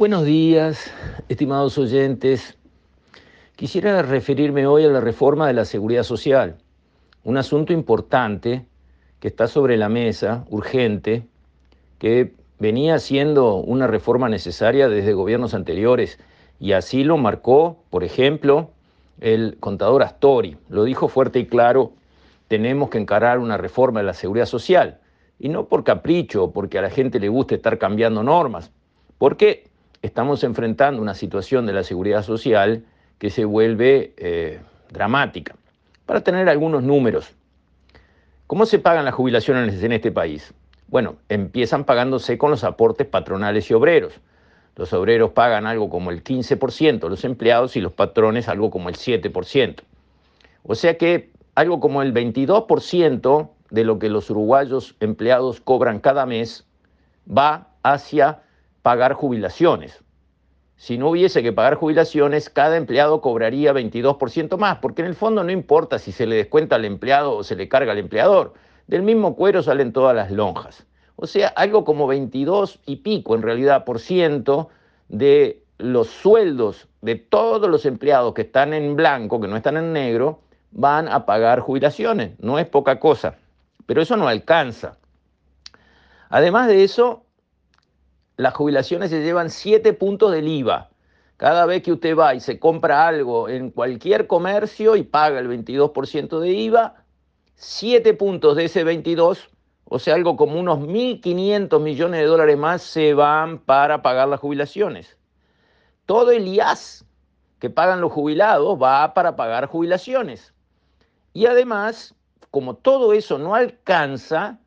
Buenos días, estimados oyentes. Quisiera referirme hoy a la reforma de la seguridad social, un asunto importante que está sobre la mesa, urgente, que venía siendo una reforma necesaria desde gobiernos anteriores y así lo marcó, por ejemplo, el contador Astori. Lo dijo fuerte y claro, tenemos que encarar una reforma de la seguridad social. Y no por capricho, porque a la gente le guste estar cambiando normas, porque estamos enfrentando una situación de la seguridad social que se vuelve eh, dramática. Para tener algunos números, ¿cómo se pagan las jubilaciones en este país? Bueno, empiezan pagándose con los aportes patronales y obreros. Los obreros pagan algo como el 15%, los empleados y los patrones algo como el 7%. O sea que algo como el 22% de lo que los uruguayos empleados cobran cada mes va hacia pagar jubilaciones. Si no hubiese que pagar jubilaciones, cada empleado cobraría 22% más, porque en el fondo no importa si se le descuenta al empleado o se le carga al empleador. Del mismo cuero salen todas las lonjas. O sea, algo como 22 y pico en realidad por ciento de los sueldos de todos los empleados que están en blanco, que no están en negro, van a pagar jubilaciones. No es poca cosa, pero eso no alcanza. Además de eso, las jubilaciones se llevan 7 puntos del IVA. Cada vez que usted va y se compra algo en cualquier comercio y paga el 22% de IVA, 7 puntos de ese 22, o sea, algo como unos 1.500 millones de dólares más se van para pagar las jubilaciones. Todo el IAS que pagan los jubilados va para pagar jubilaciones. Y además, como todo eso no alcanza,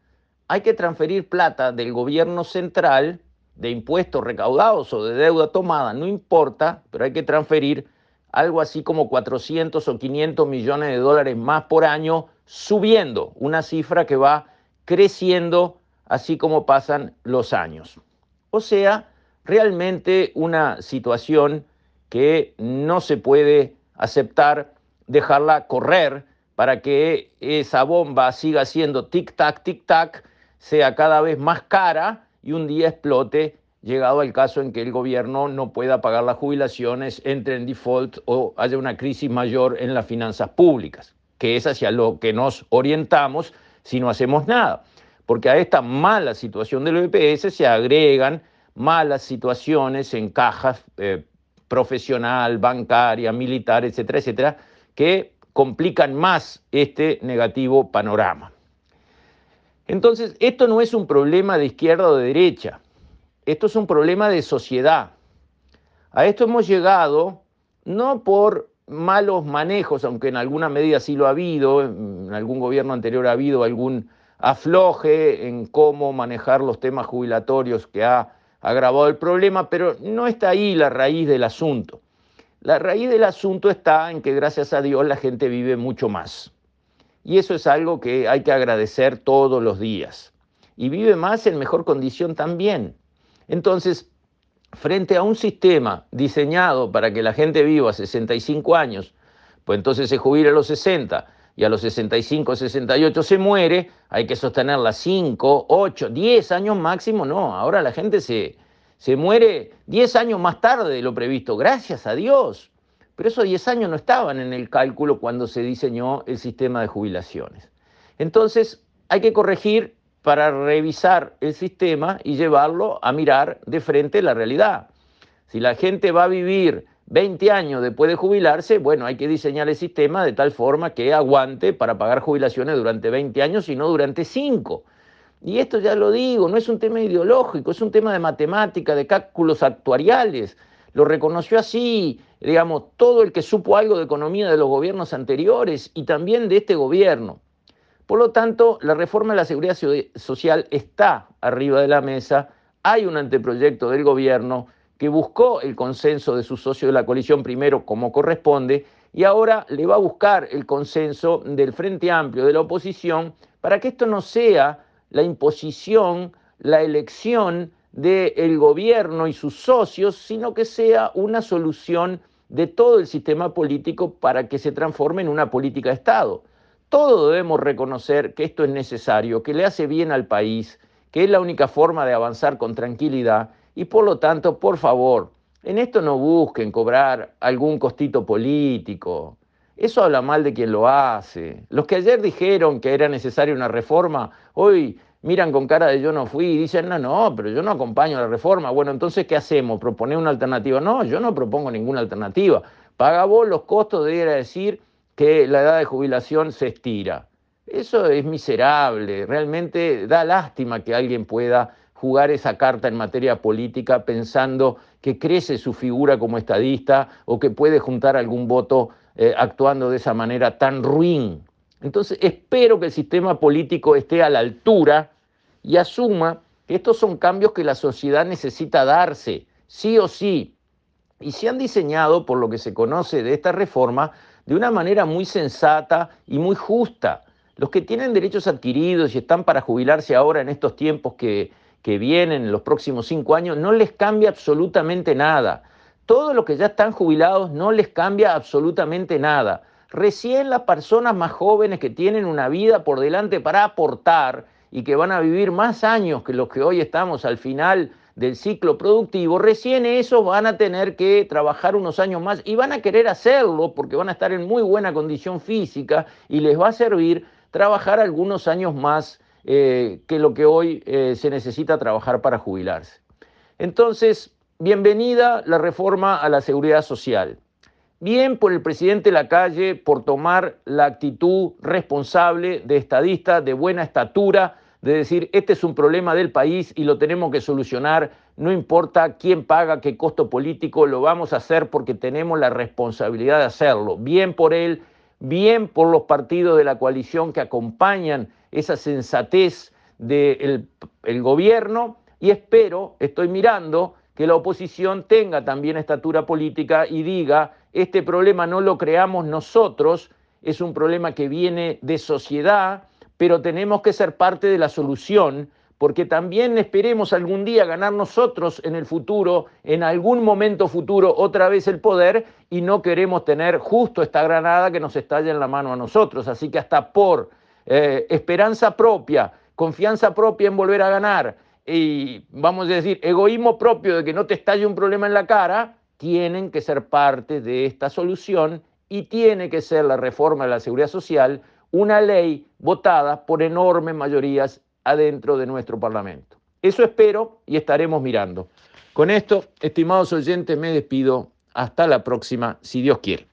hay que transferir plata del gobierno central de impuestos recaudados o de deuda tomada, no importa, pero hay que transferir algo así como 400 o 500 millones de dólares más por año, subiendo una cifra que va creciendo así como pasan los años. O sea, realmente una situación que no se puede aceptar dejarla correr para que esa bomba siga siendo tic-tac, tic-tac, sea cada vez más cara y un día explote, llegado al caso en que el gobierno no pueda pagar las jubilaciones, entre en default o haya una crisis mayor en las finanzas públicas, que es hacia lo que nos orientamos si no hacemos nada. Porque a esta mala situación del EPS se agregan malas situaciones en cajas eh, profesional, bancaria, militar, etcétera, etcétera, que complican más este negativo panorama. Entonces, esto no es un problema de izquierda o de derecha, esto es un problema de sociedad. A esto hemos llegado no por malos manejos, aunque en alguna medida sí lo ha habido, en algún gobierno anterior ha habido algún afloje en cómo manejar los temas jubilatorios que ha agravado el problema, pero no está ahí la raíz del asunto. La raíz del asunto está en que gracias a Dios la gente vive mucho más. Y eso es algo que hay que agradecer todos los días. Y vive más en mejor condición también. Entonces, frente a un sistema diseñado para que la gente viva a 65 años, pues entonces se jubila a los 60 y a los 65, 68 se muere, hay que sostenerla 5, 8, 10 años máximo, no, ahora la gente se, se muere 10 años más tarde de lo previsto, gracias a Dios. Pero esos 10 años no estaban en el cálculo cuando se diseñó el sistema de jubilaciones. Entonces, hay que corregir para revisar el sistema y llevarlo a mirar de frente la realidad. Si la gente va a vivir 20 años después de jubilarse, bueno, hay que diseñar el sistema de tal forma que aguante para pagar jubilaciones durante 20 años y no durante 5. Y esto ya lo digo, no es un tema ideológico, es un tema de matemática, de cálculos actuariales. Lo reconoció así, digamos, todo el que supo algo de economía de los gobiernos anteriores y también de este gobierno. Por lo tanto, la reforma de la seguridad social está arriba de la mesa, hay un anteproyecto del gobierno que buscó el consenso de sus socios de la coalición primero como corresponde y ahora le va a buscar el consenso del Frente Amplio de la oposición para que esto no sea la imposición, la elección del gobierno y sus socios, sino que sea una solución de todo el sistema político para que se transforme en una política de Estado. Todos debemos reconocer que esto es necesario, que le hace bien al país, que es la única forma de avanzar con tranquilidad Y por lo tanto, por favor, en esto no busquen cobrar algún costito político. Eso habla mal de quien lo hace. Los que ayer dijeron que era necesaria una reforma, hoy miran con cara de yo no fui y dicen, no, no, pero yo no acompaño la reforma. Bueno, entonces, ¿qué hacemos? ¿Proponer una alternativa? No, yo no propongo ninguna alternativa. Paga vos los costos de ir a decir que la edad de jubilación se estira. Eso es miserable, realmente da lástima que alguien pueda jugar esa carta en materia política pensando que crece su figura como estadista o que puede juntar algún voto eh, actuando de esa manera tan ruin. Entonces espero que el sistema político esté a la altura y asuma que estos son cambios que la sociedad necesita darse, sí o sí, y se han diseñado, por lo que se conoce de esta reforma, de una manera muy sensata y muy justa. Los que tienen derechos adquiridos y están para jubilarse ahora en estos tiempos que, que vienen, en los próximos cinco años, no les cambia absolutamente nada. Todos los que ya están jubilados no les cambia absolutamente nada. Recién las personas más jóvenes que tienen una vida por delante para aportar y que van a vivir más años que los que hoy estamos al final del ciclo productivo, recién esos van a tener que trabajar unos años más y van a querer hacerlo porque van a estar en muy buena condición física y les va a servir trabajar algunos años más eh, que lo que hoy eh, se necesita trabajar para jubilarse. Entonces, bienvenida la reforma a la seguridad social. Bien por el presidente Lacalle por tomar la actitud responsable de estadista, de buena estatura, de decir, este es un problema del país y lo tenemos que solucionar, no importa quién paga, qué costo político, lo vamos a hacer porque tenemos la responsabilidad de hacerlo. Bien por él, bien por los partidos de la coalición que acompañan esa sensatez del gobierno y espero, estoy mirando, que la oposición tenga también estatura política y diga, este problema no lo creamos nosotros, es un problema que viene de sociedad, pero tenemos que ser parte de la solución, porque también esperemos algún día ganar nosotros en el futuro, en algún momento futuro, otra vez el poder, y no queremos tener justo esta granada que nos estalle en la mano a nosotros. Así que hasta por eh, esperanza propia, confianza propia en volver a ganar, y vamos a decir, egoísmo propio de que no te estalle un problema en la cara, tienen que ser parte de esta solución y tiene que ser la reforma de la seguridad social una ley votada por enormes mayorías adentro de nuestro Parlamento. Eso espero y estaremos mirando. Con esto, estimados oyentes, me despido. Hasta la próxima, si Dios quiere.